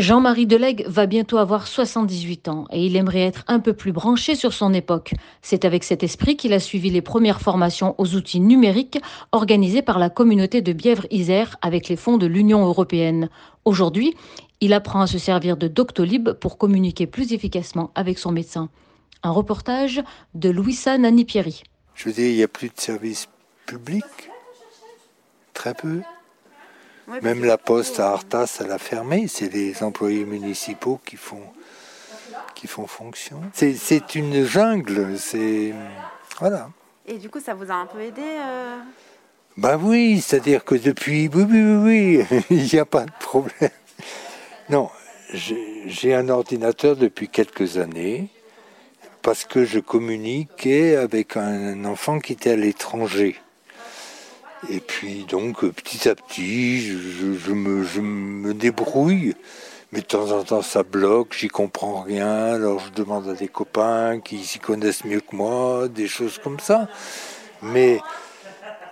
Jean-Marie Delegue va bientôt avoir 78 ans et il aimerait être un peu plus branché sur son époque. C'est avec cet esprit qu'il a suivi les premières formations aux outils numériques organisées par la communauté de Bièvre-Isère avec les fonds de l'Union européenne. Aujourd'hui, il apprend à se servir de Doctolib pour communiquer plus efficacement avec son médecin. Un reportage de Louisa Nani-Pierry. Je dire, il n'y a plus de service public. Très peu. Même la poste à Artas, elle a fermé. C'est les employés municipaux qui font, qui font fonction. C'est une jungle. C'est voilà. Et du coup, ça vous a un peu aidé euh... Ben oui, c'est-à-dire que depuis, oui, oui, oui, oui, il n'y a pas de problème. Non, j'ai un ordinateur depuis quelques années parce que je communiquais avec un enfant qui était à l'étranger. Et puis donc petit à petit, je, me, je, me, débrouille. Mais de temps en temps, ça bloque, j'y comprends rien. Alors je demande à des copains qui s'y connaissent mieux que moi, des choses comme ça. Mais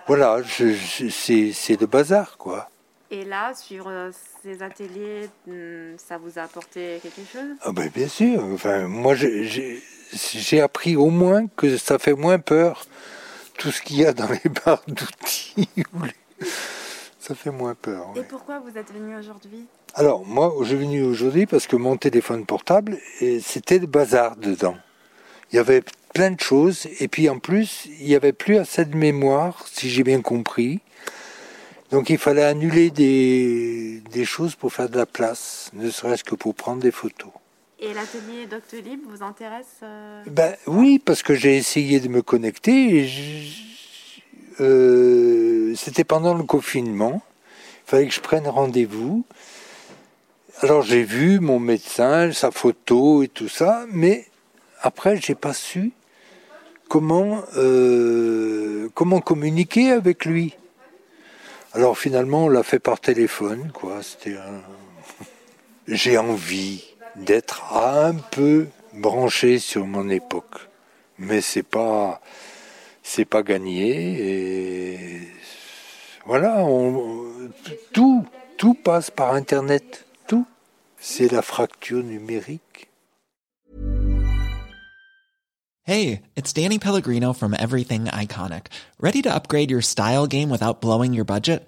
voilà, c'est le bazar, quoi. Et là, sur euh, ces ateliers, hmm, ça vous a apporté quelque chose? Ah ben, Bien sûr. Enfin, moi, j'ai appris au moins que ça fait moins peur tout ce qu'il y a dans les barres d'outils. Ça fait moins peur. Et pourquoi vous êtes venu aujourd'hui? Alors, moi, je suis venu aujourd'hui parce que mon téléphone portable, c'était le bazar dedans. Il y avait plein de choses, et puis en plus, il n'y avait plus assez de mémoire, si j'ai bien compris. Donc il fallait annuler des, des choses pour faire de la place, ne serait-ce que pour prendre des photos. Et l'atelier Doctolib vous intéresse euh ben, Oui, parce que j'ai essayé de me connecter. Euh, c'était pendant le confinement. Il fallait que je prenne rendez-vous. Alors j'ai vu mon médecin, sa photo et tout ça, mais après j'ai pas su comment euh, comment communiquer avec lui. Alors finalement on l'a fait par téléphone, quoi. C'était j'ai envie d'être un peu branché sur mon époque. Mais c'est pas c'est pas gagné et voilà, tout tout passe par internet, tout. C'est la fracture numérique. Hey, it's Danny Pellegrino from Everything Iconic. Ready to upgrade your style game without blowing your budget?